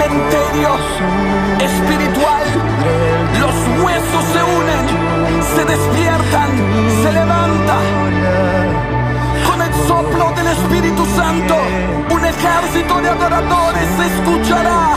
cementerio espiritual. Los huesos se unen, se despiertan, se levantan. Con el soplo del Espíritu Santo, un ejército de adoradores se escuchará.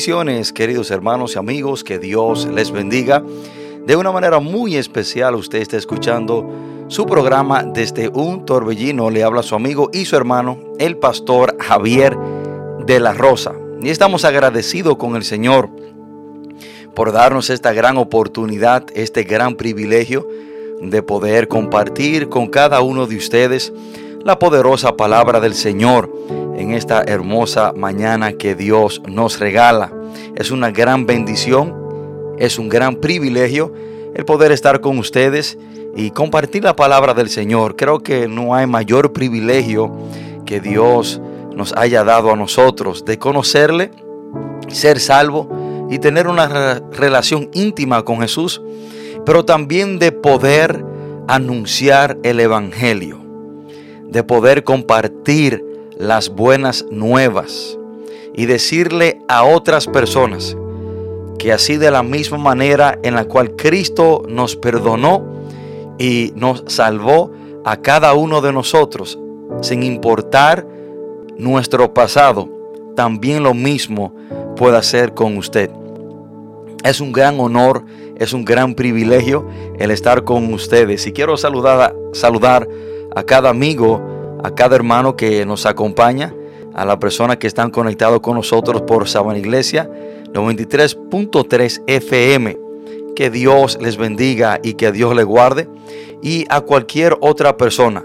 Bendiciones, queridos hermanos y amigos, que Dios les bendiga. de una manera muy especial usted está escuchando su programa desde un torbellino. Le habla su amigo y su hermano, el pastor Javier de la Rosa. Y estamos agradecidos con el Señor por darnos esta gran oportunidad, este gran privilegio de poder compartir con cada uno de ustedes la poderosa palabra del Señor en esta hermosa mañana que Dios nos regala. Es una gran bendición, es un gran privilegio el poder estar con ustedes y compartir la palabra del Señor. Creo que no hay mayor privilegio que Dios nos haya dado a nosotros de conocerle, ser salvo y tener una relación íntima con Jesús, pero también de poder anunciar el Evangelio, de poder compartir las buenas nuevas y decirle a otras personas que así de la misma manera en la cual Cristo nos perdonó y nos salvó a cada uno de nosotros, sin importar nuestro pasado, también lo mismo puede hacer con usted. Es un gran honor, es un gran privilegio el estar con ustedes. Y quiero saludar, saludar a cada amigo, a cada hermano que nos acompaña, a las personas que están conectados con nosotros por Sabana Iglesia 93.3 FM. Que Dios les bendiga y que Dios les guarde. Y a cualquier otra persona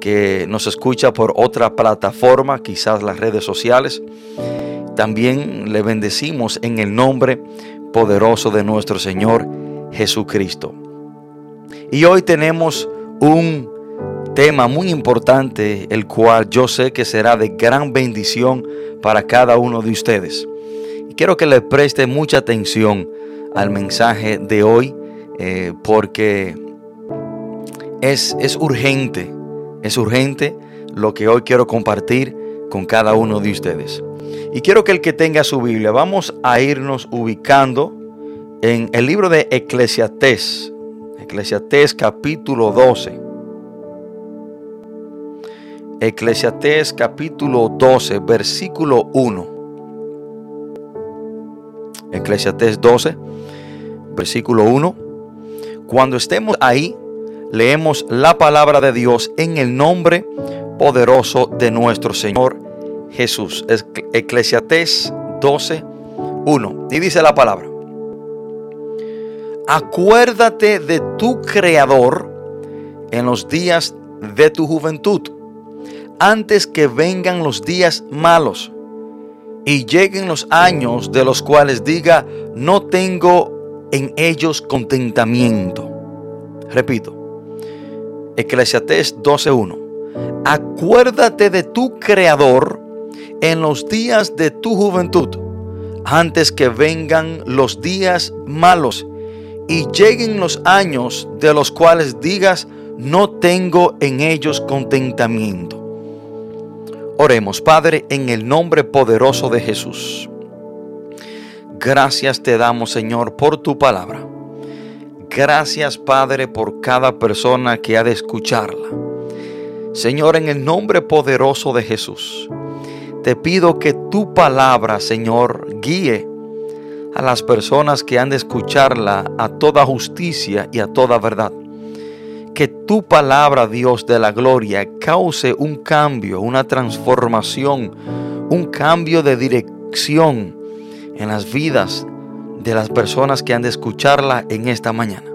que nos escucha por otra plataforma, quizás las redes sociales, también le bendecimos en el nombre poderoso de nuestro Señor Jesucristo. Y hoy tenemos un tema muy importante, el cual yo sé que será de gran bendición para cada uno de ustedes. Y quiero que le preste mucha atención al mensaje de hoy, eh, porque es, es urgente, es urgente lo que hoy quiero compartir con cada uno de ustedes. Y quiero que el que tenga su Biblia, vamos a irnos ubicando en el libro de Eclesiastés, Eclesiastés capítulo 12. Eclesiastés capítulo 12, versículo 1. Eclesiastés 12, versículo 1. Cuando estemos ahí, leemos la palabra de Dios en el nombre poderoso de nuestro Señor Jesús. Eclesiastés 12, 1. Y dice la palabra. Acuérdate de tu Creador en los días de tu juventud antes que vengan los días malos y lleguen los años de los cuales diga, no tengo en ellos contentamiento. Repito, Eclesiastés 12.1. Acuérdate de tu Creador en los días de tu juventud, antes que vengan los días malos y lleguen los años de los cuales digas, no tengo en ellos contentamiento. Oremos, Padre, en el nombre poderoso de Jesús. Gracias te damos, Señor, por tu palabra. Gracias, Padre, por cada persona que ha de escucharla. Señor, en el nombre poderoso de Jesús, te pido que tu palabra, Señor, guíe a las personas que han de escucharla a toda justicia y a toda verdad que tu palabra, Dios de la gloria, cause un cambio, una transformación, un cambio de dirección en las vidas de las personas que han de escucharla en esta mañana.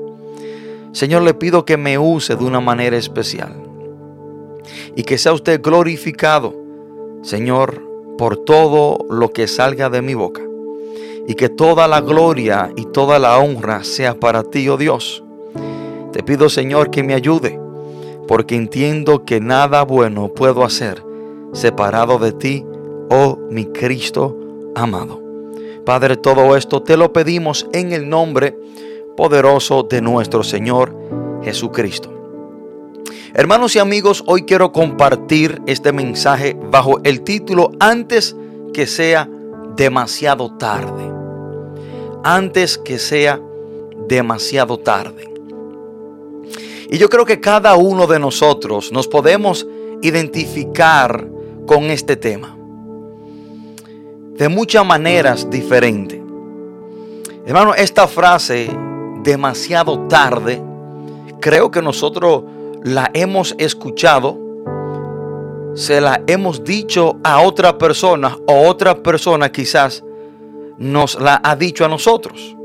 Señor, le pido que me use de una manera especial y que sea usted glorificado, Señor, por todo lo que salga de mi boca y que toda la gloria y toda la honra sea para ti, oh Dios te pido Señor que me ayude, porque entiendo que nada bueno puedo hacer separado de ti, oh mi Cristo amado. Padre, todo esto te lo pedimos en el nombre poderoso de nuestro Señor Jesucristo. Hermanos y amigos, hoy quiero compartir este mensaje bajo el título Antes que sea demasiado tarde. Antes que sea demasiado tarde. Y yo creo que cada uno de nosotros nos podemos identificar con este tema. De muchas maneras diferentes. Hermano, esta frase demasiado tarde, creo que nosotros la hemos escuchado, se la hemos dicho a otra persona o otra persona quizás nos la ha dicho a nosotros.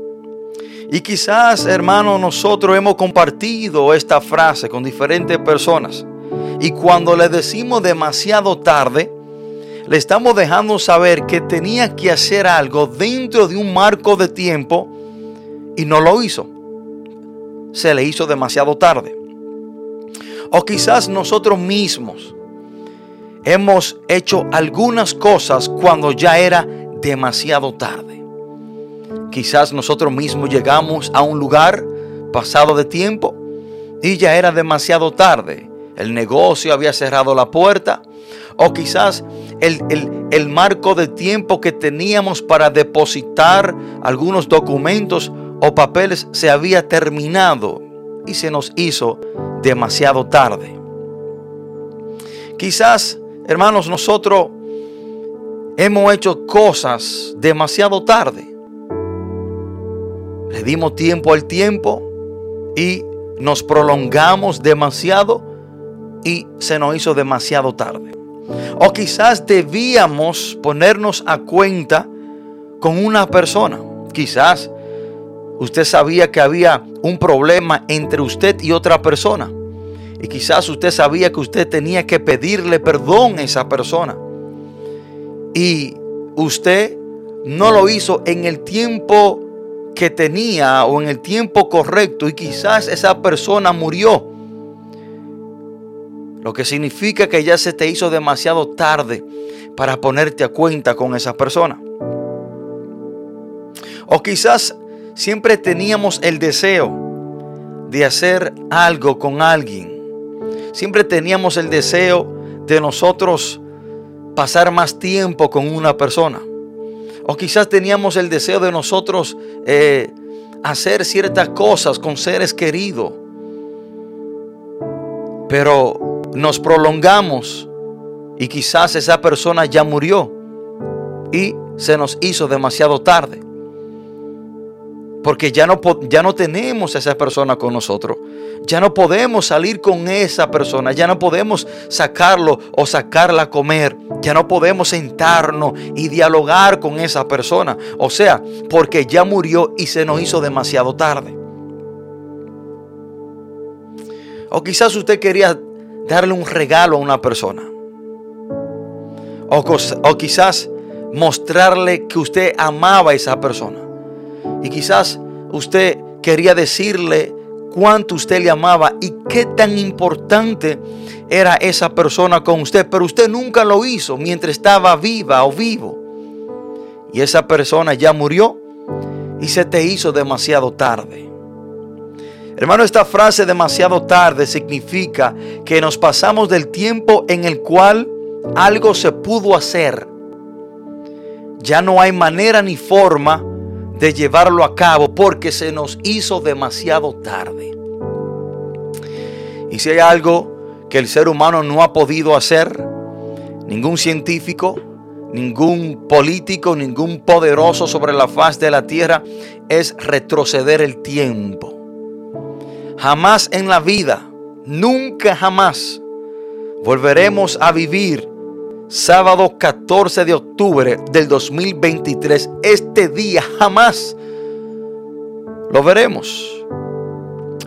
Y quizás, hermano, nosotros hemos compartido esta frase con diferentes personas. Y cuando le decimos demasiado tarde, le estamos dejando saber que tenía que hacer algo dentro de un marco de tiempo y no lo hizo. Se le hizo demasiado tarde. O quizás nosotros mismos hemos hecho algunas cosas cuando ya era demasiado tarde. Quizás nosotros mismos llegamos a un lugar pasado de tiempo y ya era demasiado tarde. El negocio había cerrado la puerta o quizás el, el, marco de tiempo que teníamos para depositar algunos documentos o papeles se había terminado y se nos hizo demasiado tarde. Quizás, hermanos, nosotros hemos hecho cosas demasiado tarde. Le dimos tiempo al tiempo y nos prolongamos demasiado y se nos hizo demasiado tarde. O quizás debíamos ponernos a cuenta con una persona. Quizás usted sabía que había un problema entre usted y otra persona. Y quizás usted sabía que usted tenía que pedirle perdón a esa persona. Y usted no lo hizo en el tiempo que tenía o en el tiempo correcto. Y quizás esa persona murió. Lo que significa que ya se te hizo demasiado tarde para ponerte a cuenta con esa persona. O quizás siempre teníamos el deseo de hacer algo con alguien. Siempre teníamos el deseo de nosotros pasar más tiempo con una persona. O quizás teníamos el deseo de nosotros eh, hacer ciertas cosas con seres queridos. Pero nos prolongamos y quizás esa persona ya murió y se nos hizo demasiado tarde. Porque ya no, ya no tenemos a esa persona con nosotros. Ya no podemos salir con esa persona. Ya no podemos sacarlo o sacarla a comer. Ya no podemos sentarnos y dialogar con esa persona. O sea, porque ya murió y se nos hizo demasiado tarde. O quizás usted quería darle un regalo a una persona. O, quizás mostrarle que usted amaba a esa persona. Y quizás usted quería decirle cuánto usted le amaba y qué tan importante era esa persona con usted. Pero usted nunca lo hizo mientras estaba viva o vivo. Y esa persona ya murió y se te hizo demasiado tarde. Hermano, esta frase demasiado tarde significa que nos pasamos del tiempo en el cual algo se pudo hacer. Ya no hay manera ni forma de llevarlo a cabo porque se nos hizo demasiado tarde. Y si hay algo que el ser humano no ha podido hacer, ningún científico, ningún político, ningún poderoso sobre la faz de la tierra, es retroceder el tiempo. Jamás en la vida, nunca jamás, volveremos a vivir sábado 14 de octubre del 2023. Este día jamás lo veremos.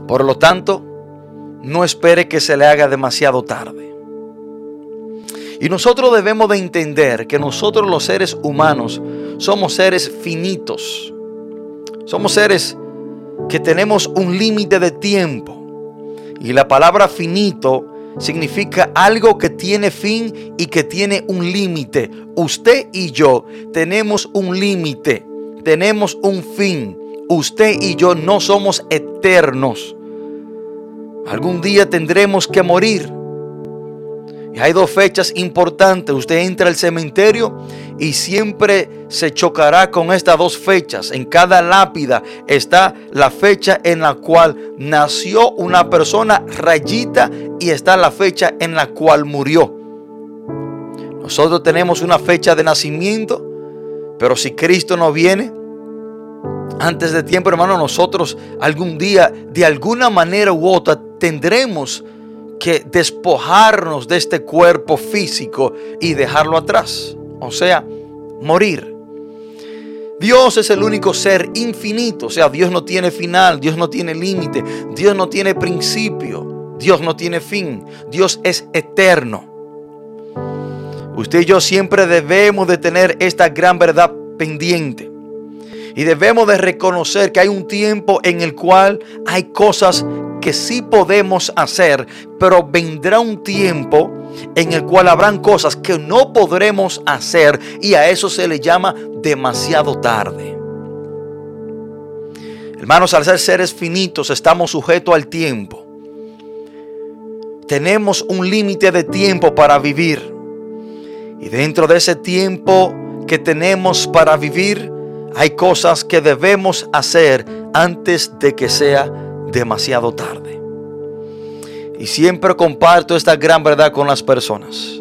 Por lo tanto, no espere que se le haga demasiado tarde. Y nosotros debemos de entender que nosotros los seres humanos somos seres finitos. Somos seres que tenemos un límite de tiempo. Y la palabra finito significa algo que tiene fin y que tiene un límite. Usted y yo tenemos un límite, tenemos un fin. Usted y yo no somos eternos. Algún día tendremos que morir. Y hay dos fechas importantes. Usted entra al cementerio y siempre se chocará con estas dos fechas. En cada lápida está la fecha en la cual nació una persona rayita y está la fecha en la cual murió. Nosotros tenemos una fecha de nacimiento, pero si Cristo no viene, Antes de tiempo, hermano, nosotros algún día, de alguna manera u otra, tendremos que despojarnos de este cuerpo físico y dejarlo atrás. O sea, morir. Dios es el único ser infinito, o sea, Dios no tiene final, Dios no tiene límite, Dios no tiene principio, Dios no tiene fin, Dios es eterno. Usted y yo siempre debemos de tener esta gran verdad pendiente. Y debemos de reconocer que hay un tiempo en el cual hay cosas que sí podemos hacer, pero vendrá un tiempo en el cual habrán cosas que no podremos hacer y a eso se le llama demasiado tarde. Hermanos, al ser seres finitos estamos sujetos al tiempo. Tenemos un límite de tiempo para vivir. Y dentro de ese tiempo que tenemos para vivir, hay cosas que debemos hacer antes de que sea demasiado tarde. Y siempre comparto esta gran verdad con las personas.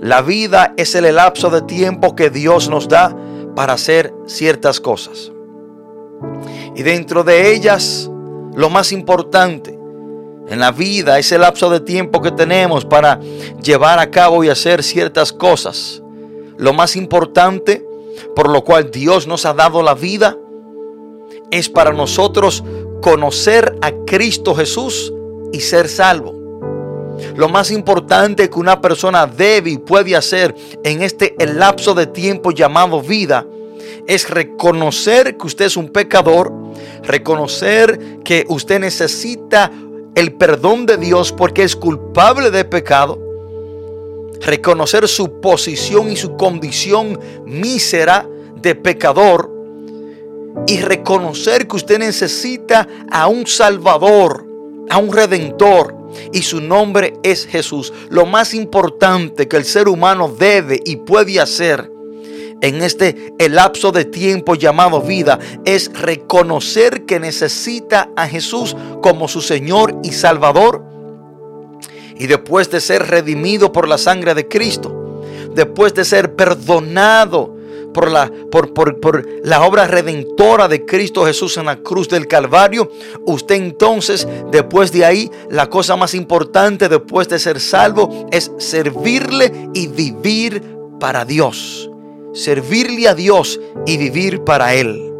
La vida es el lapso de tiempo que Dios nos da para hacer ciertas cosas. Y dentro de ellas, lo más importante en la vida es el lapso de tiempo que tenemos para llevar a cabo y hacer ciertas cosas. Lo más importante, por lo cual Dios nos ha dado la vida, es para nosotros conocer a Cristo Jesús y ser salvo. Lo más importante que una persona debe y puede hacer en este lapso de tiempo llamado vida es reconocer que usted es un pecador, reconocer que usted necesita el perdón de Dios porque es culpable de pecado, reconocer su posición y su condición mísera de pecador y reconocer que usted necesita a un Salvador, a un Redentor y su nombre es Jesús. Lo más importante que el ser humano debe y puede hacer en este lapso de tiempo llamado vida es reconocer que necesita a Jesús como su Señor y Salvador. Y después de ser redimido por la sangre de Cristo, después de ser perdonado por la, por, por, la obra redentora de Cristo Jesús en la cruz del Calvario, usted entonces, después de ahí, la cosa más importante después de ser salvo es servirle y vivir para Dios. Servirle a Dios y vivir para Él.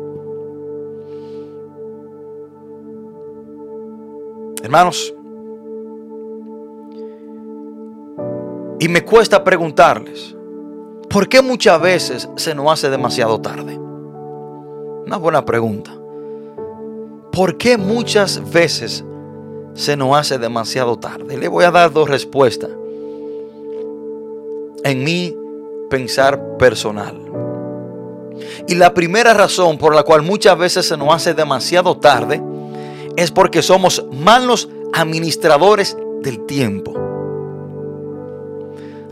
Hermanos, y me cuesta preguntarles, ¿Por qué muchas veces se nos hace demasiado tarde? Una buena pregunta. ¿Por qué muchas veces se nos hace demasiado tarde? Le voy a dar dos respuestas. En mi pensar personal. Y la primera razón por la cual muchas veces se nos hace demasiado tarde es porque somos malos administradores del tiempo.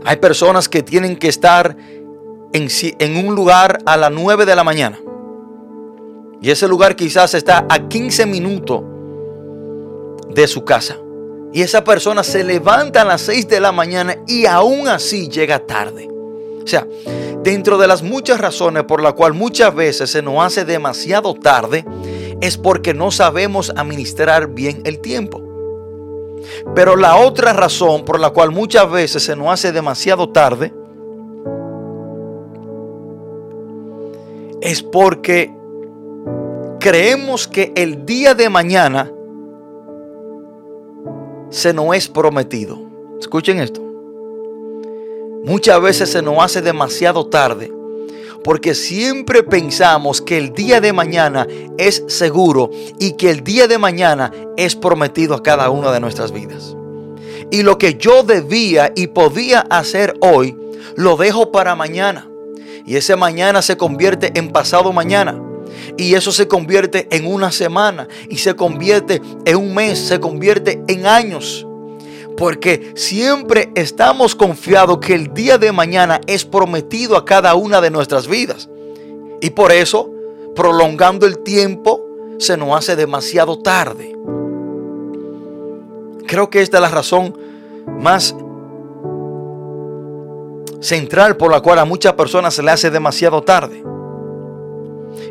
Hay personas que tienen que estar en, en un lugar a las 9 de la mañana. Y ese lugar quizás está a 15 minutos de su casa. Y esa persona se levanta a las 6 de la mañana y aún así llega tarde. O sea, dentro de las muchas razones por las cuales muchas veces se nos hace demasiado tarde, es porque no sabemos administrar bien el tiempo. Pero la otra razón por la cual muchas veces se nos hace demasiado tarde es porque creemos que el día de mañana se nos es prometido. Escuchen esto. Muchas veces se nos hace demasiado tarde porque siempre pensamos que el día de mañana es seguro y que el día de mañana es prometido a cada una de nuestras vidas. Y lo que yo debía y podía hacer hoy, lo dejo para mañana. Y ese mañana se convierte en pasado mañana. Y eso se convierte en una semana. Y se convierte en un mes. Se convierte en años. Porque siempre estamos confiados que el día de mañana es prometido a cada una de nuestras vidas. Y por eso, prolongando el tiempo, se nos hace demasiado tarde. Creo que esta es la razón más central por la cual a muchas personas se le hace demasiado tarde.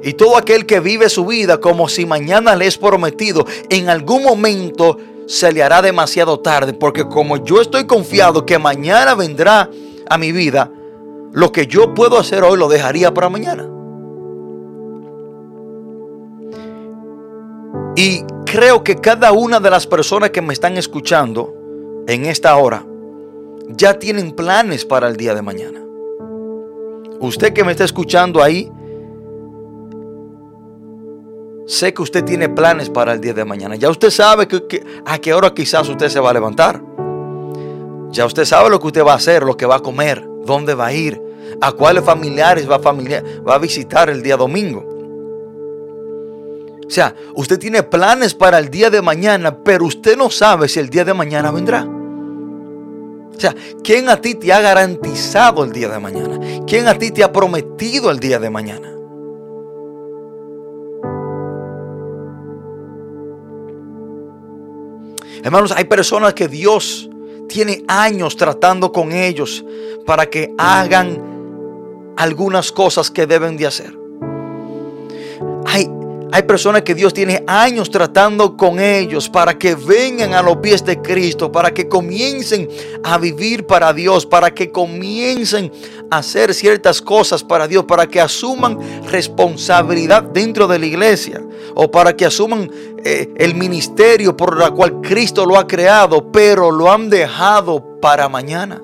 Y todo aquel que vive su vida como si mañana le es prometido, en algún momento se le hará demasiado tarde. Porque como yo estoy confiado que mañana vendrá a mi vida, lo que yo puedo hacer hoy lo dejaría para mañana. Y creo que cada una de las personas que me están escuchando en esta hora ya tienen planes para el día de mañana. Usted que me está escuchando ahí, sé que usted tiene planes para el día de mañana. Ya usted sabe que, a qué hora quizás usted se va a levantar. Ya usted sabe lo que usted va a hacer, lo que va a comer, dónde va a ir, a cuáles familiares va va a visitar el día domingo. O sea, usted tiene planes para el día de mañana, pero usted no sabe si el día de mañana vendrá. O sea, ¿quién a ti te ha garantizado el día de mañana? ¿Quién a ti te ha prometido el día de mañana? Hermanos, hay personas que Dios tiene años tratando con ellos para que hagan algunas cosas que deben de hacer. Hay hay personas que Dios tiene años tratando con ellos para que vengan a los pies de Cristo, para que comiencen a vivir para Dios, para que comiencen a hacer ciertas cosas para Dios, para que asuman responsabilidad dentro de la iglesia o para que asuman eh, el ministerio por la cual Cristo lo ha creado, pero lo han dejado para mañana.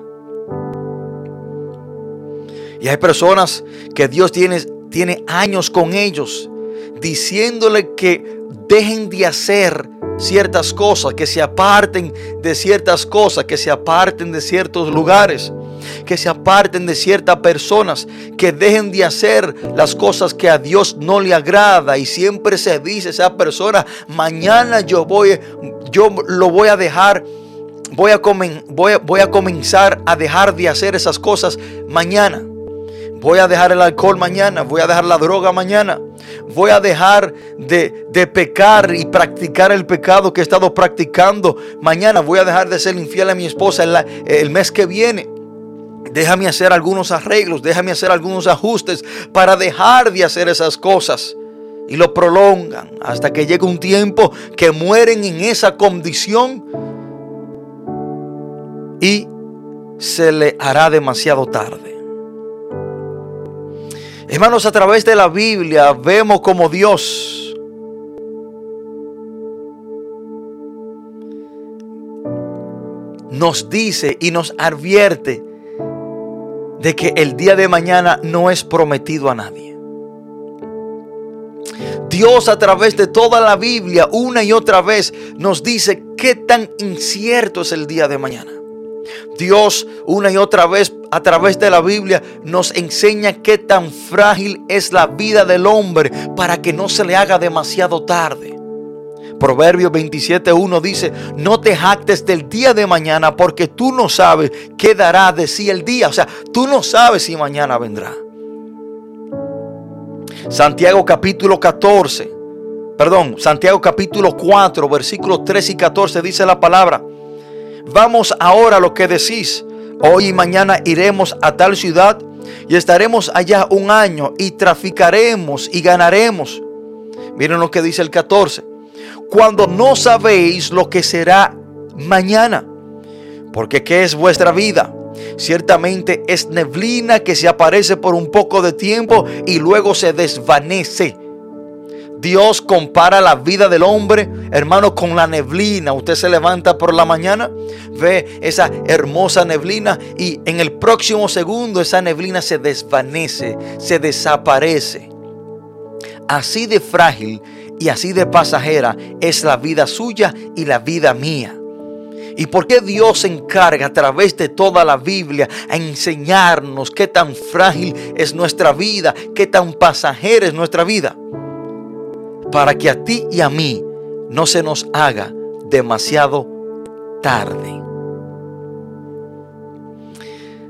Y hay personas que Dios tiene, tiene años con ellos diciéndole que dejen de hacer ciertas cosas, que se aparten de ciertas cosas, que se aparten de ciertos lugares, que se aparten de ciertas personas, que dejen de hacer las cosas que a Dios no le agrada y siempre se dice esa persona, mañana yo voy yo lo voy a dejar voy a, voy, voy a comenzar a dejar de hacer esas cosas mañana. Voy a dejar el alcohol mañana, voy a dejar la droga mañana, voy a dejar de, pecar y practicar el pecado que he estado practicando mañana, voy a dejar de ser infiel a mi esposa el mes que viene. Déjame hacer algunos arreglos, déjame hacer algunos ajustes para dejar de hacer esas cosas. Y lo prolongan hasta que llegue un tiempo que mueren en esa condición y se le hará demasiado tarde. Hermanos, a través de la Biblia vemos como Dios nos dice y nos advierte de que el día de mañana no es prometido a nadie. Dios a través de toda la Biblia una y otra vez nos dice qué tan incierto es el día de mañana. Dios una y otra vez a través de la Biblia nos enseña qué tan frágil es la vida del hombre para que no se le haga demasiado tarde. Proverbio 27.1 dice, no te jactes del día de mañana porque tú no sabes qué dará de sí el día. O sea, tú no sabes si mañana vendrá. Santiago capítulo 14, perdón, Santiago capítulo 4, versículos 3 y 14 dice la palabra. Vamos ahora a lo que decís. Hoy y mañana iremos a tal ciudad y estaremos allá un año y traficaremos y ganaremos. Miren lo que dice el 14. Cuando no sabéis lo que será mañana. Porque ¿qué es vuestra vida? Ciertamente es neblina que se aparece por un poco de tiempo y luego se desvanece. Dios compara la vida del hombre, hermano, con la neblina. Usted se levanta por la mañana, ve esa hermosa neblina y en el próximo segundo esa neblina se desvanece, se desaparece. Así de frágil y así de pasajera es la vida suya y la vida mía. ¿Y por qué Dios se encarga a través de toda la Biblia a enseñarnos qué tan frágil es nuestra vida, qué tan pasajera es nuestra vida? Para que a ti y a mí no se nos haga demasiado tarde.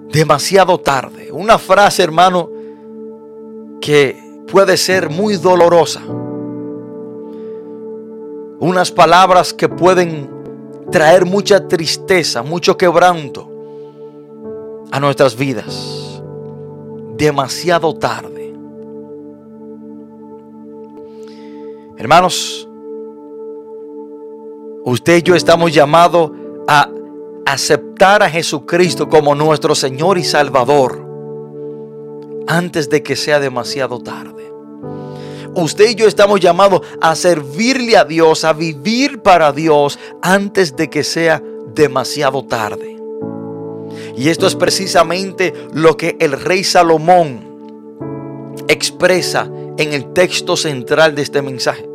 Demasiado tarde. Una frase, hermano, que puede ser muy dolorosa. Unas palabras que pueden traer mucha tristeza, mucho quebranto a nuestras vidas. Demasiado tarde. Hermanos, usted y yo estamos llamados a aceptar a Jesucristo como nuestro Señor y Salvador antes de que sea demasiado tarde. Usted y yo estamos llamados a servirle a Dios, a vivir para Dios antes de que sea demasiado tarde. Y esto es precisamente lo que el rey Salomón expresa en el texto central de este mensaje.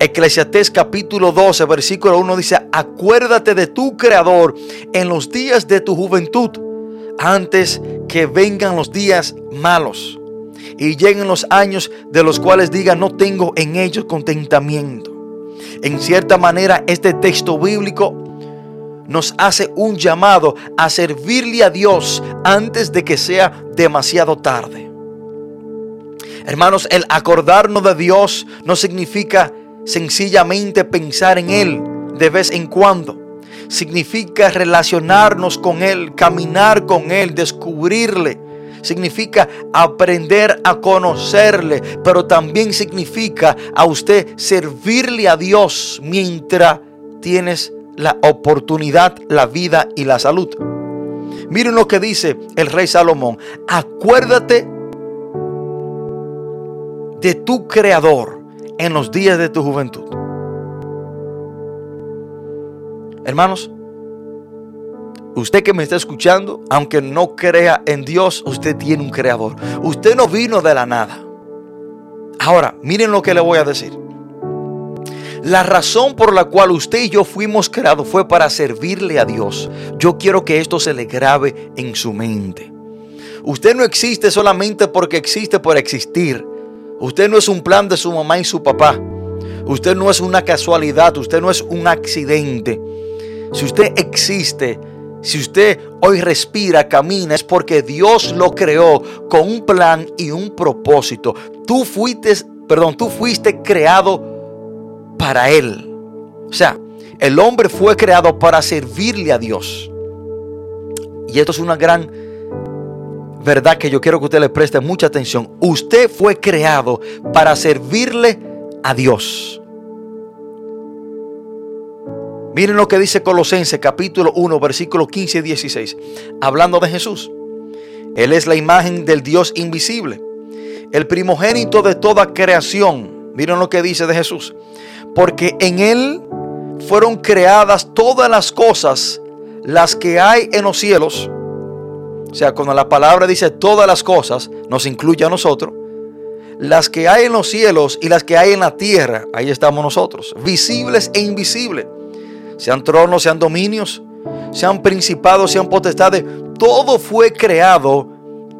Eclesiastés capítulo 12, versículo 1 dice, acuérdate de tu Creador en los días de tu juventud, antes que vengan los días malos y lleguen los años de los cuales diga, no tengo en ellos contentamiento. En cierta manera, este texto bíblico nos hace un llamado a servirle a Dios antes de que sea demasiado tarde. Hermanos, el acordarnos de Dios no significa sencillamente pensar en Él de vez en cuando. Significa relacionarnos con Él, caminar con Él, descubrirle. Significa aprender a conocerle, pero también significa a usted servirle a Dios mientras tienes la oportunidad, la vida y la salud. Miren lo que dice el rey Salomón. Acuérdate de tu creador en los días de tu juventud. Hermanos, usted que me está escuchando, aunque no crea en Dios, usted tiene un creador. Usted no vino de la nada. Ahora, miren lo que le voy a decir. La razón por la cual usted y yo fuimos creados fue para servirle a Dios. Yo quiero que esto se le grabe en su mente. Usted no existe solamente porque existe por existir. Usted no es un plan de su mamá y su papá. Usted no es una casualidad, usted no es un accidente. Si usted existe, si usted hoy respira, camina, es porque Dios lo creó con un plan y un propósito. Tú fuiste, perdón, tú fuiste creado para Él. O sea, el hombre fue creado para servirle a Dios. Y esto es una gran verdad que yo quiero que usted le preste mucha atención. Usted fue creado para servirle a Dios. Miren lo que dice Colosenses capítulo 1, versículo 15 y 16. Hablando de Jesús. Él es la imagen del Dios invisible. El primogénito de toda creación. Miren lo que dice de Jesús. Porque en Él fueron creadas todas las cosas, las que hay en los cielos o sea, cuando la palabra dice todas las cosas, nos incluye a nosotros. Las que hay en los cielos y las que hay en la tierra, ahí estamos nosotros, visibles e invisibles. Sean tronos, sean dominios, sean principados, sean potestades, todo fue creado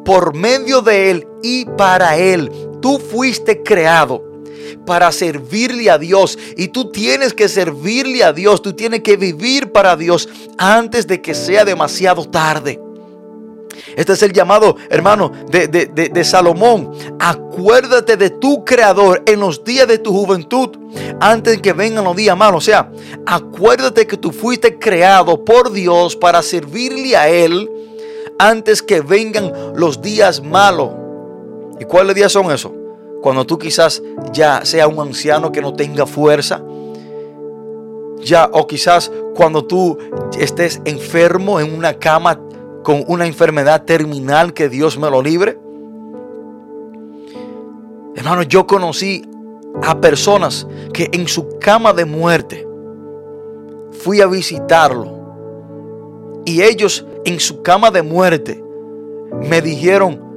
por medio de Él y para Él. Tú fuiste creado para servirle a Dios y tú tienes que servirle a Dios, tú tienes que vivir para Dios antes de que sea demasiado tarde. Este es el llamado, hermano, de, Salomón. Acuérdate de tu creador en los días de tu juventud, antes de que vengan los días malos. O sea, acuérdate que tú fuiste creado por Dios para servirle a Él antes que vengan los días malos. ¿Y cuáles días son esos? Cuando tú quizás ya sea un anciano que no tenga fuerza. Ya, o quizás cuando tú estés enfermo en una cama con una enfermedad terminal que Dios me lo libre. Hermano, yo conocí a personas que en su cama de muerte fui a visitarlo. Y ellos en su cama de muerte me dijeron,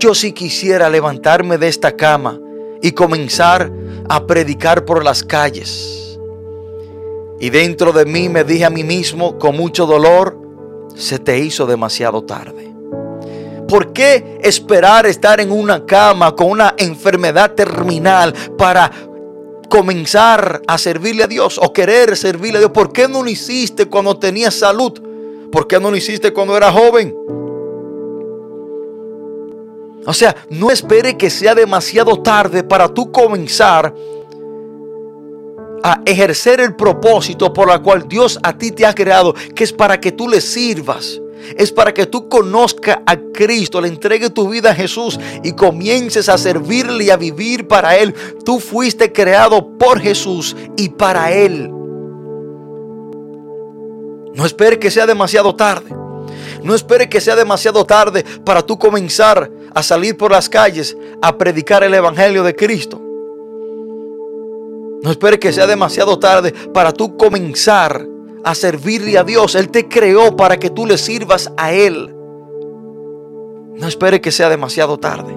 yo si quisiera levantarme de esta cama y comenzar a predicar por las calles. Y dentro de mí me dije a mí mismo con mucho dolor, se te hizo demasiado tarde. ¿Por qué esperar estar en una cama con una enfermedad terminal para comenzar a servirle a Dios o querer servirle a Dios? ¿Por qué no lo hiciste cuando tenías salud? ¿Por qué no lo hiciste cuando era joven? O sea, no espere que sea demasiado tarde para tú comenzar a ejercer el propósito por el cual Dios a ti te ha creado, que es para que tú le sirvas, es para que tú conozcas a Cristo, le entregues tu vida a Jesús y comiences a servirle y a vivir para Él. Tú fuiste creado por Jesús y para Él. No espere que sea demasiado tarde. No espere que sea demasiado tarde para tú comenzar a salir por las calles a predicar el Evangelio de Cristo. No espere que sea demasiado tarde para tú comenzar a servirle a Dios. Él te creó para que tú le sirvas a Él. No espere que sea demasiado tarde.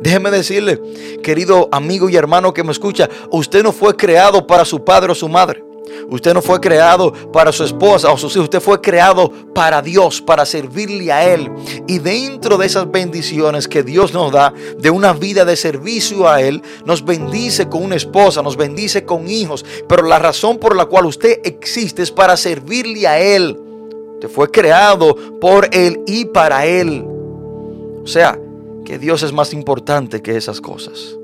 Déjeme decirle, querido amigo y hermano que me escucha, usted no fue creado para su padre o su madre. Usted no fue creado para su esposa o sus hijos. Usted fue creado para Dios, para servirle a Él. Y dentro de esas bendiciones que Dios nos da, de una vida de servicio a Él, nos bendice con una esposa, nos bendice con hijos. Pero la razón por la cual usted existe es para servirle a Él. Usted fue creado por Él y para Él. O sea, que Dios es más importante que esas cosas.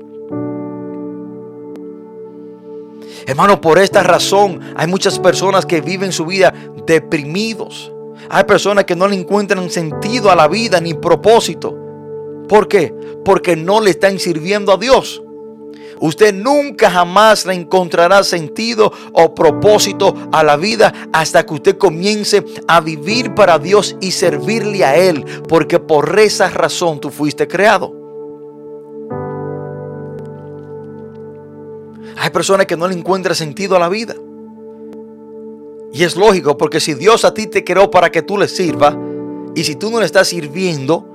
Hermano, por esta razón hay muchas personas que viven su vida deprimidos. Hay personas que no le encuentran sentido a la vida ni propósito. ¿Por qué? Porque no le están sirviendo a Dios. Usted nunca jamás le encontrará sentido o propósito a la vida hasta que usted comience a vivir para Dios y servirle a Él. Porque por esa razón tú fuiste creado. Hay personas que no le encuentran sentido a la vida. Y es lógico, porque si Dios a ti te creó para que tú le sirvas, y si tú no le estás sirviendo,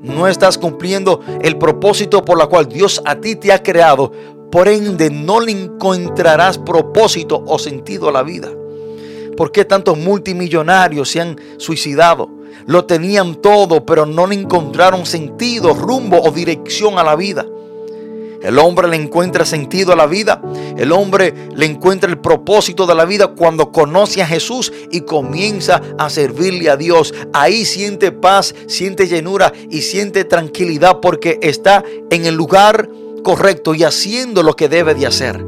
no estás cumpliendo el propósito por la cual Dios a ti te ha creado, por ende no le encontrarás propósito o sentido a la vida. ¿Por qué tantos multimillonarios se han suicidado? Lo tenían todo, pero no le encontraron sentido, rumbo o dirección a la vida. El hombre le encuentra sentido a la vida. El hombre le encuentra el propósito de la vida cuando conoce a Jesús y comienza a servirle a Dios. Ahí siente paz, siente llenura y siente tranquilidad porque está en el lugar correcto y haciendo lo que debe de hacer.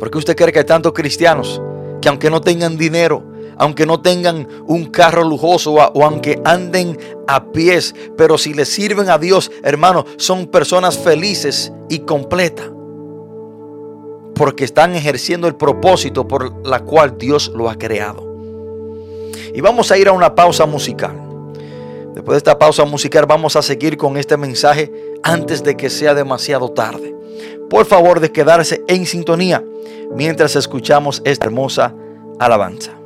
Porque usted cree que hay tantos cristianos que aunque no tengan dinero, aunque no tengan un carro lujoso o, aunque anden a pies, pero si le sirven a Dios, hermano, son personas felices y completas. Porque están ejerciendo el propósito por la cual Dios lo ha creado. Y vamos a ir a una pausa musical. Después de esta pausa musical vamos a seguir con este mensaje antes de que sea demasiado tarde. Por favor de quedarse en sintonía mientras escuchamos esta hermosa alabanza.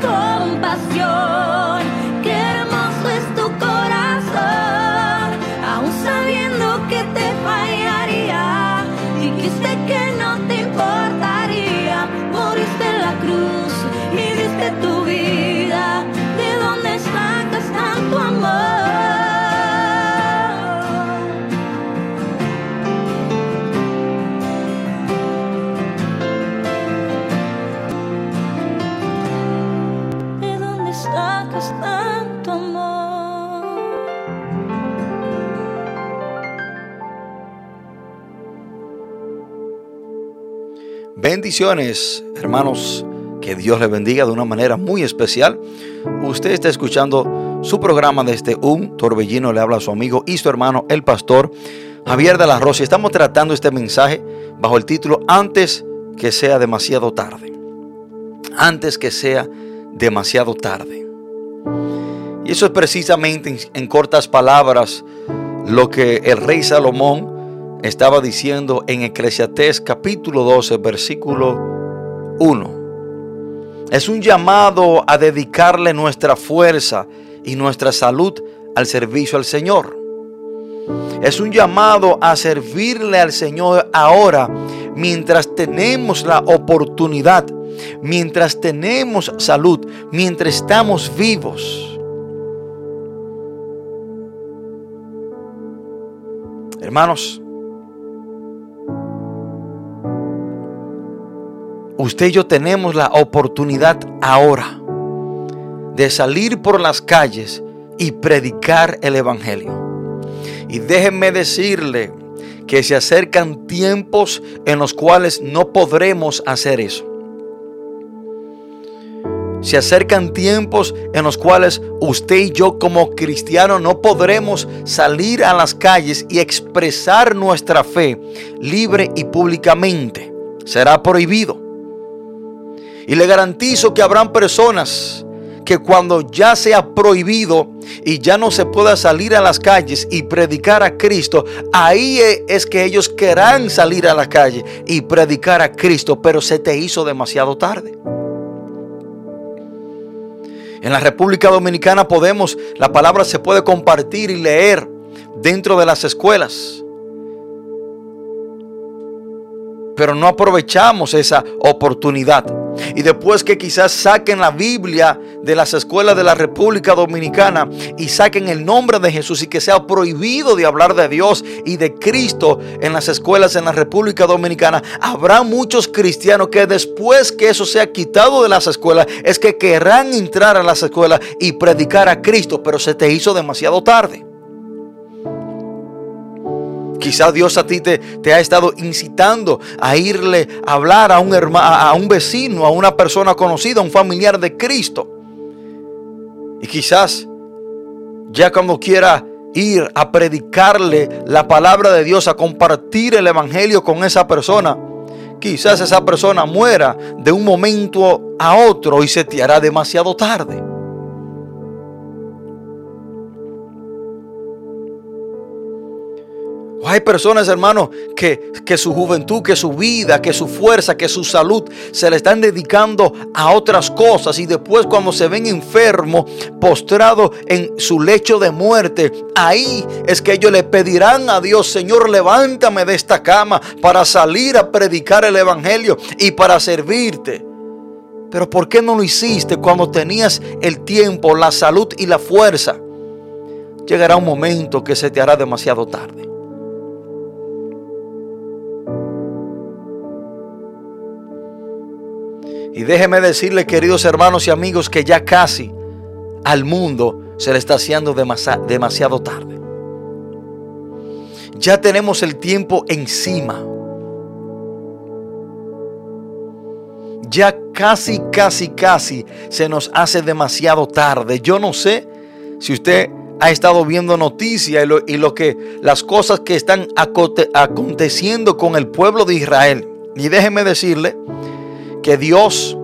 compasión. Bendiciones, hermanos. Que Dios le bendiga de una manera muy especial. Usted está escuchando su programa desde un torbellino. Le habla a su amigo y su hermano, el pastor Javier de la Rosa. Estamos tratando este mensaje bajo el título Antes que sea demasiado tarde. Antes que sea demasiado tarde. Y eso es precisamente en cortas palabras lo que el rey Salomón estaba diciendo en Eclesiastés capítulo 12, versículo 1. Es un llamado a dedicarle nuestra fuerza y nuestra salud al servicio al Señor. Es un llamado a servirle al Señor ahora mientras tenemos la oportunidad, mientras tenemos salud, mientras estamos vivos. Hermanos, usted y yo tenemos la oportunidad ahora de salir por las calles y predicar el Evangelio. Y déjenme decirle que se acercan tiempos en los cuales no podremos hacer eso. Se acercan tiempos en los cuales usted y yo como cristianos no podremos salir a las calles y expresar nuestra fe libre y públicamente. Será prohibido. Y le garantizo que habrán personas que cuando ya sea prohibido y ya no se pueda salir a las calles y predicar a Cristo, ahí e, es que ellos querrán salir a la calle y predicar a Cristo, pero se te hizo demasiado tarde. En la República Dominicana podemos, la palabra se puede compartir y leer dentro de las escuelas. Pero no aprovechamos esa oportunidad. Y después que quizás saquen la Biblia de las escuelas de la República Dominicana y saquen el nombre de Jesús y que sea prohibido de hablar de Dios y de Cristo en las escuelas en la República Dominicana, habrá muchos cristianos que después que eso sea quitado de las escuelas es que querrán entrar a las escuelas y predicar a Cristo, pero se te hizo demasiado tarde. Quizás Dios a ti te, te, ha estado incitando a irle a hablar a un, hermano, a un vecino, a una persona conocida, a un familiar de Cristo. Y quizás ya cuando quiera ir a predicarle la palabra de Dios, a compartir el Evangelio con esa persona, quizás esa persona muera de un momento a otro y se te hará demasiado tarde. Hay personas, hermanos, que, que, su juventud, que su vida, que su fuerza, que su salud se le están dedicando a otras cosas y después cuando se ven enfermos, postrados en su lecho de muerte, ahí es que ellos le pedirán a Dios, Señor, levántame de esta cama para salir a predicar el Evangelio y para servirte. Pero ¿por qué no lo hiciste cuando tenías el tiempo, la salud y la fuerza? Llegará un momento que se te hará demasiado tarde. Y déjeme decirle, queridos hermanos y amigos, que ya casi al mundo se le está haciendo demasiado tarde. Ya tenemos el tiempo encima. Ya casi, casi, casi se nos hace demasiado tarde. Yo no sé si usted ha estado viendo noticias y lo, que las cosas que están aconteciendo con el pueblo de Israel. Y déjeme decirle que Dios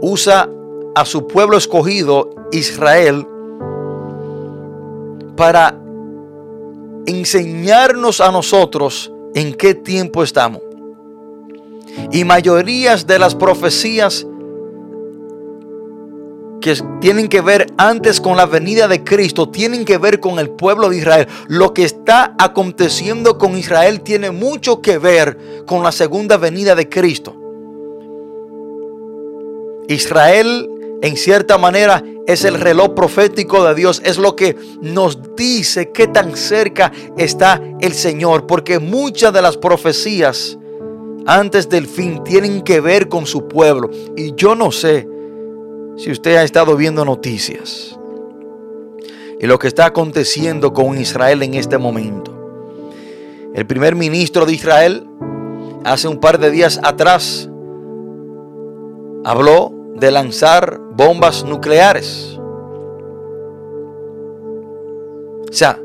usa a su pueblo escogido, Israel, para enseñarnos a nosotros en qué tiempo estamos. Y mayorías de las profecías que tienen que ver antes con la venida de Cristo, tienen que ver con el pueblo de Israel. Lo que está aconteciendo con Israel tiene mucho que ver con la segunda venida de Cristo. Israel, en cierta manera, es el reloj profético de Dios. Es lo que nos dice qué tan cerca está el Señor. Porque muchas de las profecías antes del fin tienen que ver con su pueblo. Y yo no sé si usted ha estado viendo noticias. Y lo que está aconteciendo con Israel en este momento. El primer ministro de Israel, hace un par de días atrás, habló de lanzar bombas nucleares. O sea,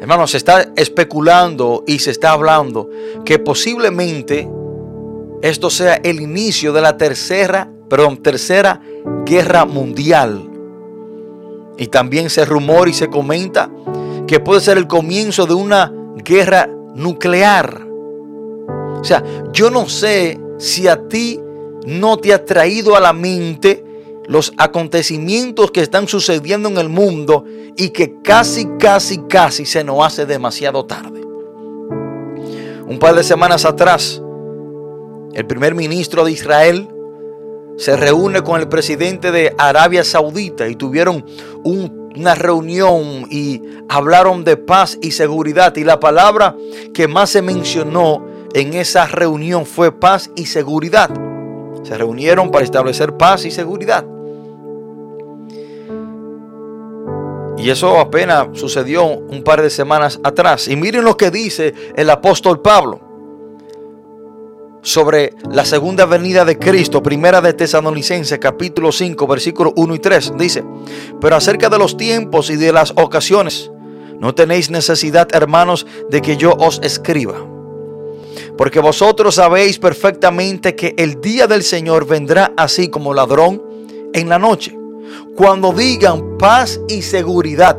hermanos, se está especulando y se está hablando que posiblemente esto sea el inicio de la tercera, perdón, tercera guerra mundial. Y también se rumora y se comenta que puede ser el comienzo de una guerra nuclear. O sea, yo no sé si a ti no te ha traído a la mente los acontecimientos que están sucediendo en el mundo y que casi, casi, casi se nos hace demasiado tarde. Un par de semanas atrás, el primer ministro de Israel se reúne con el presidente de Arabia Saudita y tuvieron una reunión y hablaron de paz y seguridad. Y la palabra que más se mencionó en esa reunión fue paz y seguridad. Se reunieron para establecer paz y seguridad. Y eso apenas sucedió un par de semanas atrás. Y miren lo que dice el apóstol Pablo sobre la segunda venida de Cristo, primera de Tesalonicenses, capítulo 5, versículos 1 y 3. Dice, pero acerca de los tiempos y de las ocasiones, no tenéis necesidad, hermanos, de que yo os escriba porque vosotros sabéis perfectamente que el día del Señor vendrá así como ladrón en la noche. Cuando digan paz y seguridad,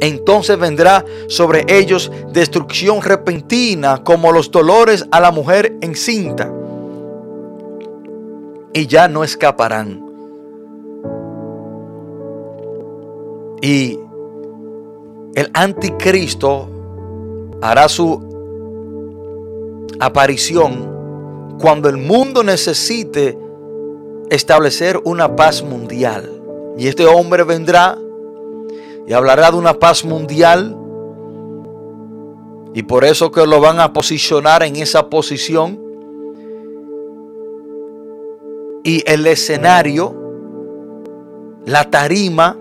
entonces vendrá sobre ellos destrucción repentina como los dolores a la mujer encinta. Y ya no escaparán. Y el anticristo hará su aparición cuando el mundo necesite establecer una paz mundial. Y este hombre vendrá y hablará de una paz mundial. Y por eso que lo van a posicionar en esa posición. Y el escenario, la tarima,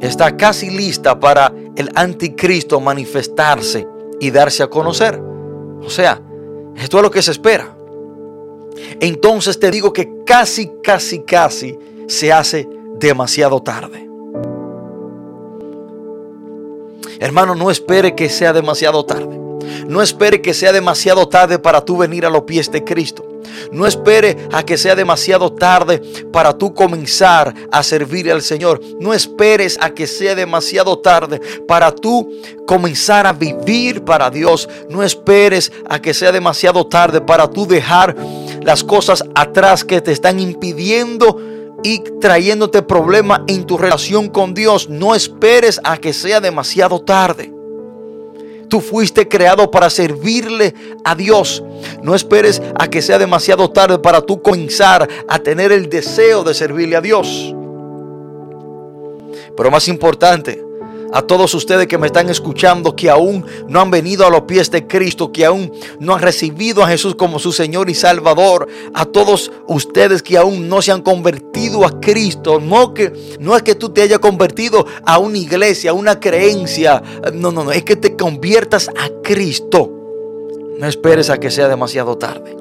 está casi lista para el anticristo manifestarse y darse a conocer. O sea, esto es lo que se espera. Entonces te digo que casi, casi, casi se hace demasiado tarde. Hermano, no espere que sea demasiado tarde. No espere que sea demasiado tarde para tú venir a los pies de Cristo. No espere a que sea demasiado tarde para tú comenzar a servir al Señor. No esperes a que sea demasiado tarde para tú comenzar a vivir para Dios. No esperes a que sea demasiado tarde para tú dejar las cosas atrás que te están impidiendo y trayéndote problemas en tu relación con Dios. No esperes a que sea demasiado tarde. Tú fuiste creado para servirle a Dios. No esperes a que sea demasiado tarde para tú comenzar a tener el deseo de servirle a Dios. Pero más importante, a todos ustedes que me están escuchando, que aún no han venido a los pies de Cristo, que aún no han recibido a Jesús como su Señor y Salvador, a todos ustedes que aún no se han convertido a Cristo, no, que, no es que tú te hayas convertido a una iglesia, a una creencia, no, no, no, es que te conviertas a Cristo. No esperes a que sea demasiado tarde.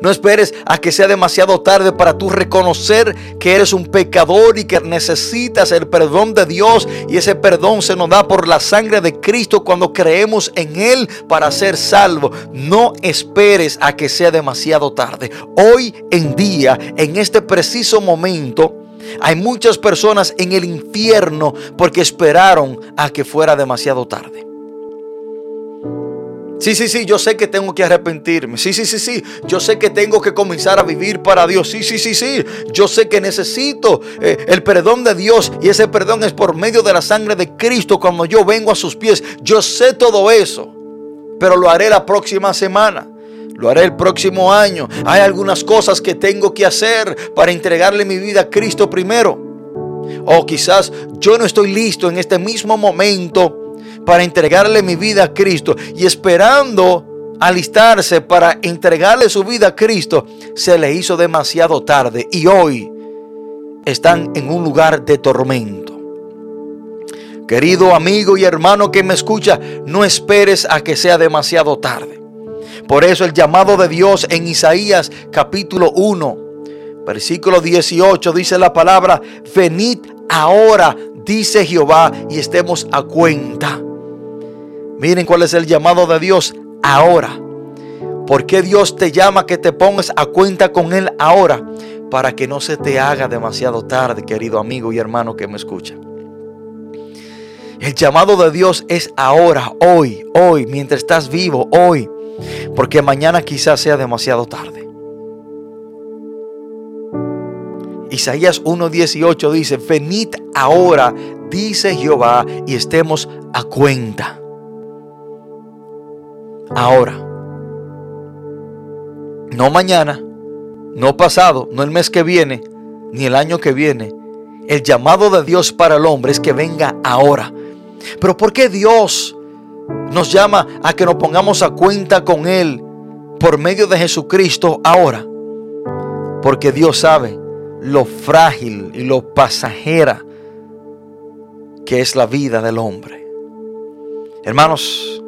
No esperes a que sea demasiado tarde para tú reconocer que eres un pecador y que necesitas el perdón de Dios. Y ese perdón se nos da por la sangre de Cristo cuando creemos en Él para ser salvo. No esperes a que sea demasiado tarde. Hoy en día, en este preciso momento, hay muchas personas en el infierno porque esperaron a que fuera demasiado tarde. Sí, sí, sí, yo sé que tengo que arrepentirme. Sí, sí, sí, sí. Yo sé que tengo que comenzar a vivir para Dios. Sí, sí, sí, sí. Yo sé que necesito eh, el perdón de Dios y ese perdón es por medio de la sangre de Cristo cuando yo vengo a sus pies. Yo sé todo eso, pero lo haré la próxima semana. Lo haré el próximo año. Hay algunas cosas que tengo que hacer para entregarle mi vida a Cristo primero. O quizás yo no estoy listo en este mismo momento para entregarle mi vida a Cristo y esperando alistarse para entregarle su vida a Cristo, se le hizo demasiado tarde y hoy están en un lugar de tormento. Querido amigo y hermano que me escucha, no esperes a que sea demasiado tarde. Por eso el llamado de Dios en Isaías capítulo 1, versículo 18 dice la palabra, venid ahora, dice Jehová, y estemos a cuenta. Miren cuál es el llamado de Dios ahora. ¿Por qué Dios te llama que te pongas a cuenta con Él ahora? Para que no se te haga demasiado tarde, querido amigo y hermano que me escucha. El llamado de Dios es ahora, hoy, hoy, mientras estás vivo, hoy. Porque mañana quizás sea demasiado tarde. Isaías 1.18 dice, venid ahora, dice Jehová, y estemos a cuenta ahora. No mañana, no pasado, no el mes que viene, ni el año que viene. El llamado de Dios para el hombre es que venga ahora. Pero ¿por qué Dios nos llama a que nos pongamos a cuenta con Él por medio de Jesucristo ahora? Porque Dios sabe lo frágil y lo pasajera que es la vida del hombre. Hermanos,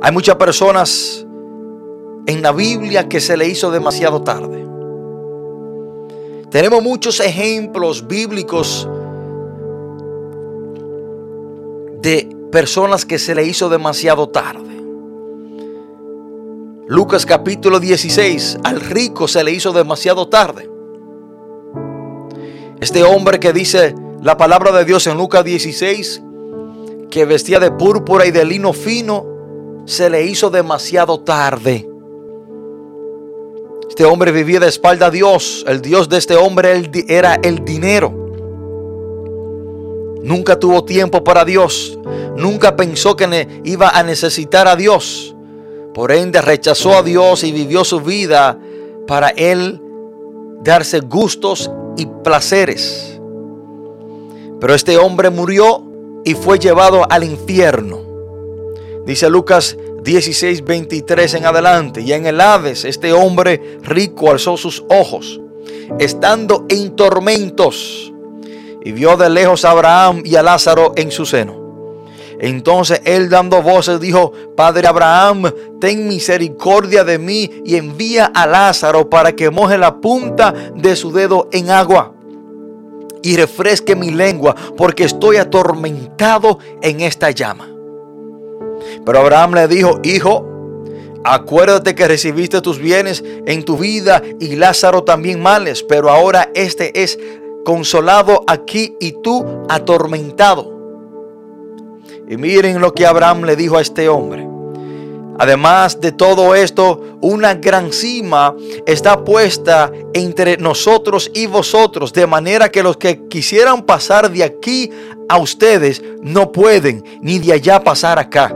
hay muchas personas en la Biblia que se le hizo demasiado tarde. Tenemos muchos ejemplos bíblicos de personas que se le hizo demasiado tarde. Lucas capítulo 16, al rico se le hizo demasiado tarde. Este hombre que dice la palabra de Dios en Lucas 16, que vestía de púrpura y de lino fino, se le hizo demasiado tarde. Este hombre vivía de espalda a Dios. El Dios de este hombre era el dinero. Nunca tuvo tiempo para Dios. Nunca pensó que iba a necesitar a Dios. Por ende rechazó a Dios y vivió su vida para él darse gustos y placeres. Pero este hombre murió y fue llevado al infierno. Dice Lucas 16, 23 en adelante. Y en el Hades este hombre rico alzó sus ojos, estando en tormentos, y vio de lejos a Abraham y a Lázaro en su seno. Entonces él dando voces dijo, Padre Abraham, ten misericordia de mí y envía a Lázaro para que moje la punta de su dedo en agua y refresque mi lengua, porque estoy atormentado en esta llama. Pero Abraham le dijo, hijo, acuérdate que recibiste tus bienes en tu vida y Lázaro también males, pero ahora este es consolado aquí y tú atormentado. Y miren lo que Abraham le dijo a este hombre. Además de todo esto, una gran cima está puesta entre nosotros y vosotros, de manera que los que quisieran pasar de aquí a ustedes no pueden, ni de allá pasar acá.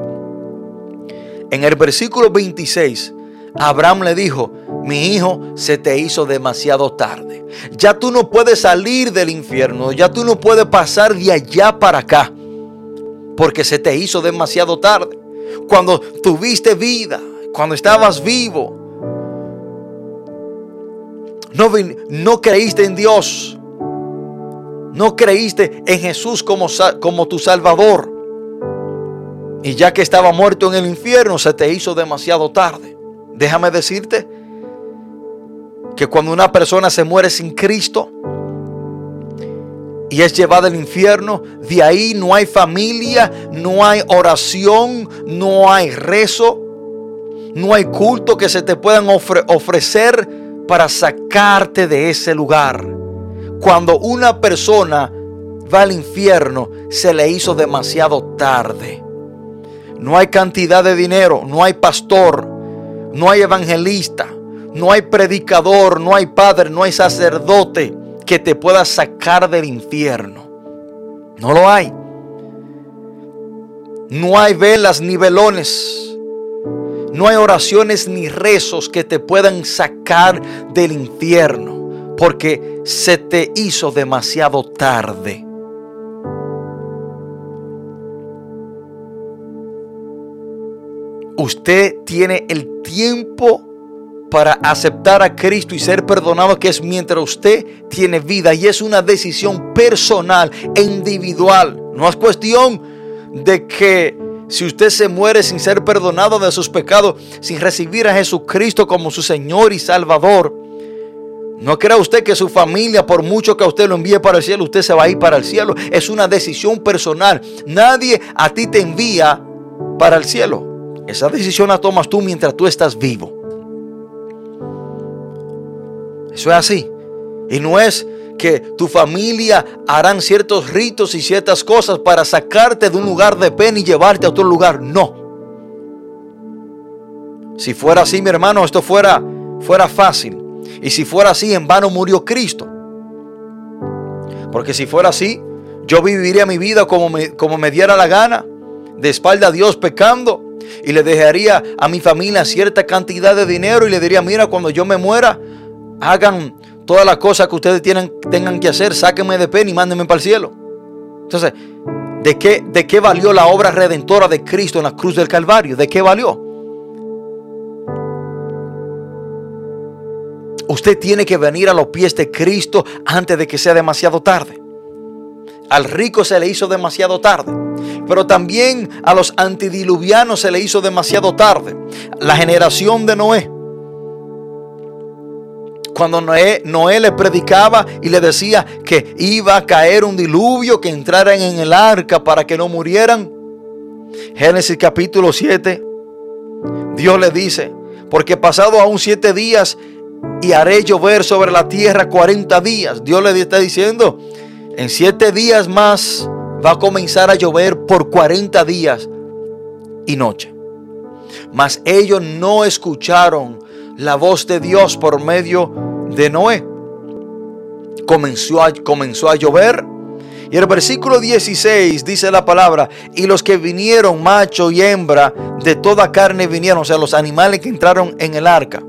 En el versículo 26, Abraham le dijo, mi hijo, se te hizo demasiado tarde. Ya tú no puedes salir del infierno, ya tú no puedes pasar de allá para acá, porque se te hizo demasiado tarde cuando tuviste vida, cuando estabas vivo. No, creíste en Dios. No creíste en Jesús como tu Salvador. Y ya que estaba muerto en el infierno, se te hizo demasiado tarde. Déjame decirte que cuando una persona se muere sin Cristo, y es llevada al infierno. De ahí no hay familia, no hay oración, no hay rezo, no hay culto que se te puedan ofrecer para sacarte de ese lugar. Cuando una persona va al infierno, se le hizo demasiado tarde. No hay cantidad de dinero, no hay pastor, no hay evangelista, no hay predicador, no hay padre, no hay sacerdote que te pueda sacar del infierno. No lo hay. No hay velas ni velones. No hay oraciones ni rezos que te puedan sacar del infierno. Porque se te hizo demasiado tarde. Usted tiene el tiempo para aceptar a Cristo y ser perdonado, que es mientras usted tiene vida. Y es una decisión personal e individual. No es cuestión de que si usted se muere sin ser perdonado de sus pecados, sin recibir a Jesucristo como su Señor y Salvador, no crea usted que su familia, por mucho que usted lo envíe para el cielo, usted se va a ir para el cielo. Es una decisión personal. Nadie a ti te envía para el cielo. Esa decisión la tomas tú mientras tú estás vivo. Eso es así. Y no es que tu familia harán ciertos ritos y ciertas cosas para sacarte de un lugar de pena y llevarte a otro lugar. No. Si fuera así, mi hermano, esto fuera, fuera fácil. Y si fuera así, en vano murió Cristo. Porque si fuera así, yo viviría mi vida como me, como me diera la gana, de espalda a Dios pecando, y le dejaría a mi familia cierta cantidad de dinero y le diría, mira, cuando yo me muera, hagan todas las cosas que ustedes tienen, tengan que hacer, sáquenme de pena y mándenme para el cielo. Entonces, ¿de qué, ¿de qué valió la obra redentora de Cristo en la cruz del Calvario? ¿De qué valió? Usted tiene que venir a los pies de Cristo antes de que sea demasiado tarde. Al rico se le hizo demasiado tarde. Pero también a los antidiluvianos se le hizo demasiado tarde. La generación de Noé cuando Noé, Noé, le predicaba y le decía que iba a caer un diluvio, que entraran en el arca para que no murieran. Génesis capítulo 7, Dios le dice, porque pasado aún siete días y haré llover sobre la tierra 40 días. Dios le está diciendo, en siete días más va a comenzar a llover por 40 días y noche. Mas ellos no escucharon la voz de Dios por medio de Noé. Comenzó a, comenzó a llover. Y el versículo 16 dice la palabra, y los que vinieron, macho y hembra, de toda carne vinieron, o sea, los animales que entraron en el arca,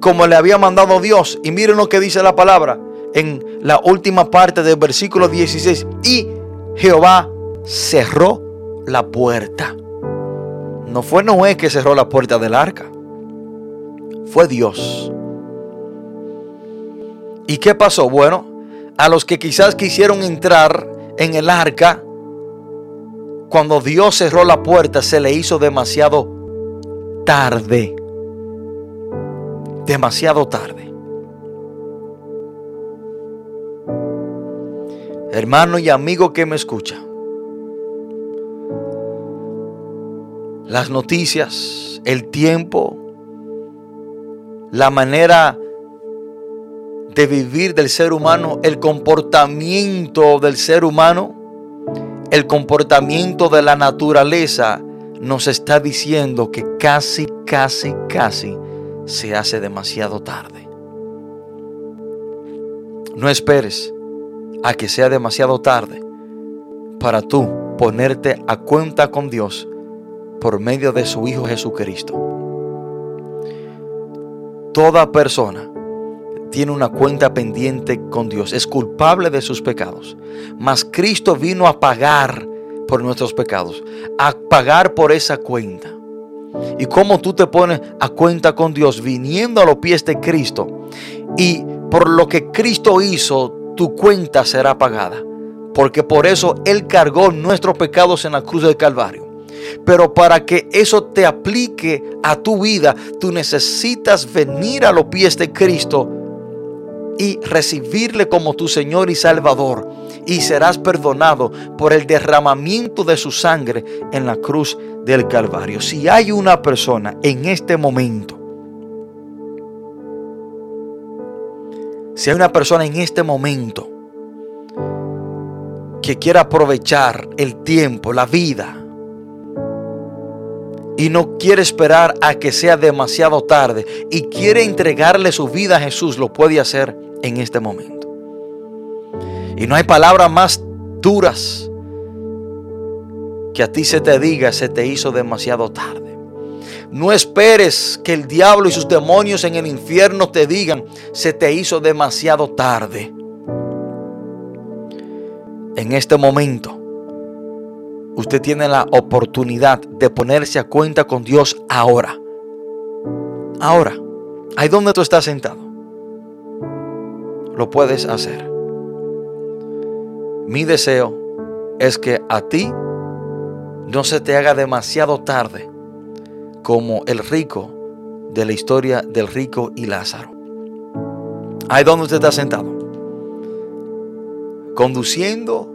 como le había mandado Dios. Y miren lo que dice la palabra en la última parte del versículo 16. Y Jehová cerró la puerta. No fue Noé que cerró la puerta del arca fue Dios. ¿Y qué pasó? Bueno, a los que quizás quisieron entrar en el arca, cuando Dios cerró la puerta, se le hizo demasiado tarde. Demasiado tarde. Hermano y amigo que me escucha. las noticias, el tiempo, la manera de vivir del ser humano, el comportamiento del ser humano, el comportamiento de la naturaleza nos está diciendo que casi, casi, casi se hace demasiado tarde. No esperes a que sea demasiado tarde para tú ponerte a cuenta con Dios por medio de su Hijo Jesucristo. Toda persona tiene una cuenta pendiente con Dios, es culpable de sus pecados. Mas Cristo vino a pagar por nuestros pecados, a pagar por esa cuenta. Y cómo tú te pones a cuenta con Dios viniendo a los pies de Cristo y por lo que Cristo hizo, tu cuenta será pagada. Porque por eso Él cargó nuestros pecados en la cruz del Calvario. Pero para que eso te aplique a tu vida, tú necesitas venir a los pies de Cristo y recibirle como tu Señor y Salvador. Y serás perdonado por el derramamiento de su sangre en la cruz del Calvario. Si hay una persona en este momento, si hay una persona en este momento que quiera aprovechar el tiempo, la vida, y no quiere esperar a que sea demasiado tarde y quiere entregarle su vida a Jesús, lo puede hacer en este momento. Y no hay palabras más duras que a ti se te diga, se te hizo demasiado tarde. No esperes que el diablo y sus demonios en el infierno te digan, se te hizo demasiado tarde. En este momento, usted tiene la oportunidad de ponerse a cuenta con Dios ahora. Ahora, ahí donde tú estás sentado lo puedes hacer. Mi deseo es que a ti no se te haga demasiado tarde como el rico de la historia del rico y Lázaro. Ahí donde usted está sentado. Conduciendo,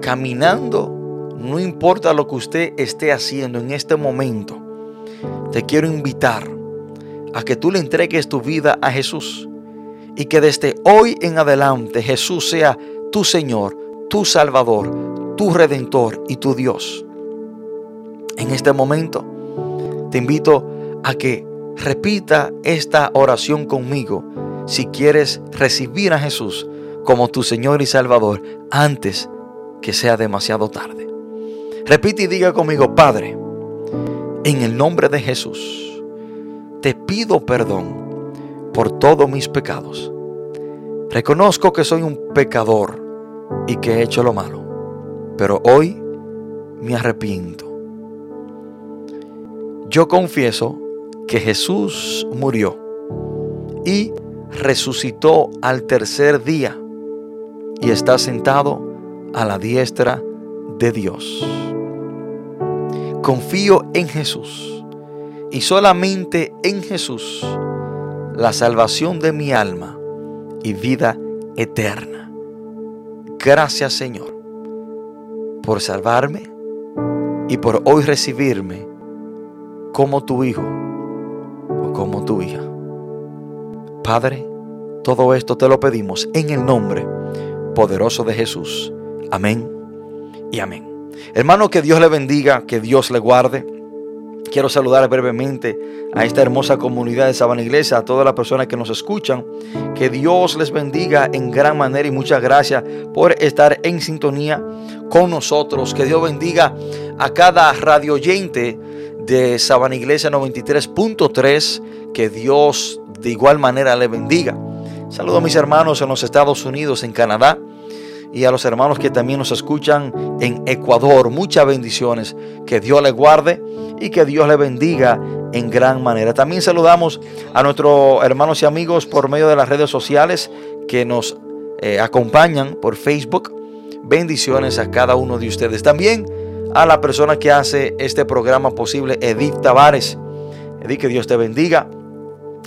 caminando, no importa lo que usted esté haciendo en este momento. Te quiero invitar a que tú le entregues tu vida a Jesús y que desde hoy en adelante Jesús sea tu Señor, tu Salvador, tu Redentor y tu Dios. En este momento te invito a que repita esta oración conmigo si quieres recibir a Jesús como tu Señor y Salvador antes que sea demasiado tarde. Repite y diga conmigo, Padre, en el nombre de Jesús, te pido perdón por todos mis pecados. Reconozco que soy un pecador y que he hecho lo malo, pero hoy me arrepiento. Yo confieso que Jesús murió y resucitó al tercer día y está sentado a la diestra de Dios. Confío en Jesús y solamente en Jesús la salvación de mi alma y vida eterna. Gracias Señor por salvarme y por hoy recibirme como tu hijo o como tu hija. Padre, todo esto te lo pedimos en el nombre poderoso de Jesús. Amén y amén. Hermano, que Dios le bendiga, que Dios le guarde. Quiero saludar brevemente a esta hermosa comunidad de Sabana Iglesia, a todas las personas que nos escuchan. Que Dios les bendiga en gran manera y muchas gracias por estar en sintonía con nosotros. Que Dios bendiga a cada radio oyente de Sabana Iglesia 93.3. Que Dios de igual manera le bendiga. Saludo a mis hermanos en los Estados Unidos, en Canadá y a los hermanos que también nos escuchan en Ecuador. Muchas bendiciones. Que Dios les guarde y que Dios le bendiga en gran manera. También saludamos a nuestros hermanos y amigos por medio de las redes sociales que nos eh, acompañan por Facebook. Bendiciones a cada uno de ustedes. También a la persona que hace este programa posible, Edith Tavares. Edith, que Dios te bendiga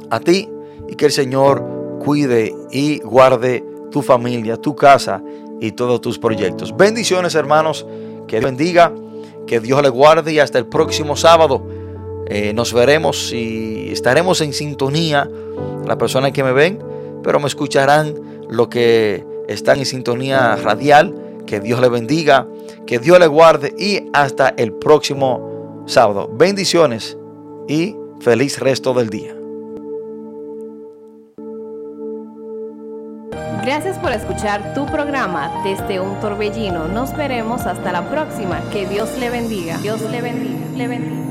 a ti y que el Señor cuide y guarde tu familia, tu casa y todos tus proyectos. Bendiciones, hermanos. Que Dios bendiga, que Dios le guarde y hasta el próximo sábado. Eh, nos veremos y estaremos en sintonía. Las personas que me ven, pero me escucharán lo que están en sintonía radial que Dios le bendiga, que Dios le guarde y hasta el próximo sábado. Bendiciones y feliz resto del día. Gracias por escuchar tu programa desde un torbellino. Nos veremos hasta la próxima. Que Dios le bendiga. Dios le bendiga. Le bendiga.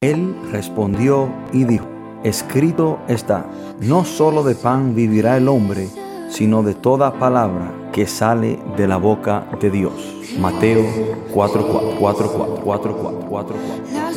Él respondió y dijo escrito está, no solo de pan vivirá el hombre, sino de toda palabra que sale de la boca de Dios. Mateo 4, 4, 4, 4, 4, 4, 4, 4.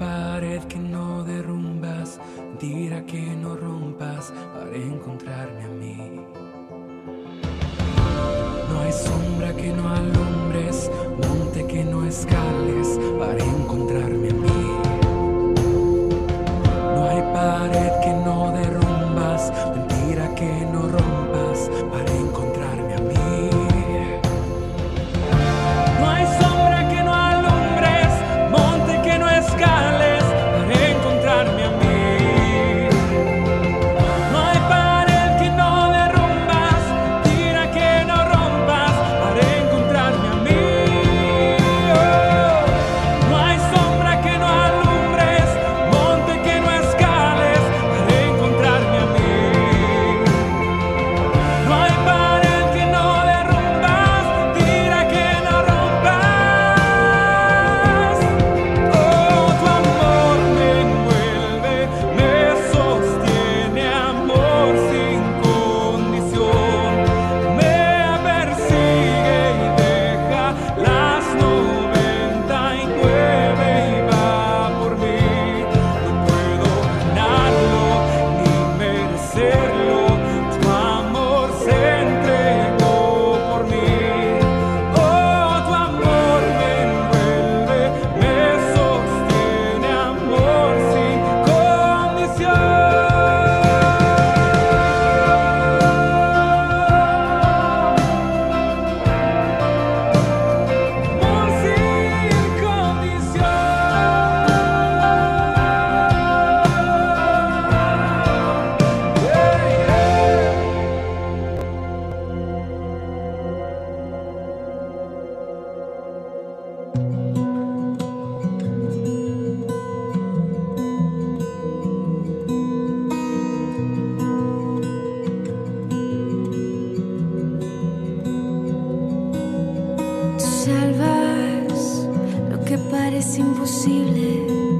pared que no derrumbas, dirá que no rompas para encontrarme a mí. No hay sombra que no alumbres, monte que no escales para encontrarme a mí. salvas lo que parece imposible.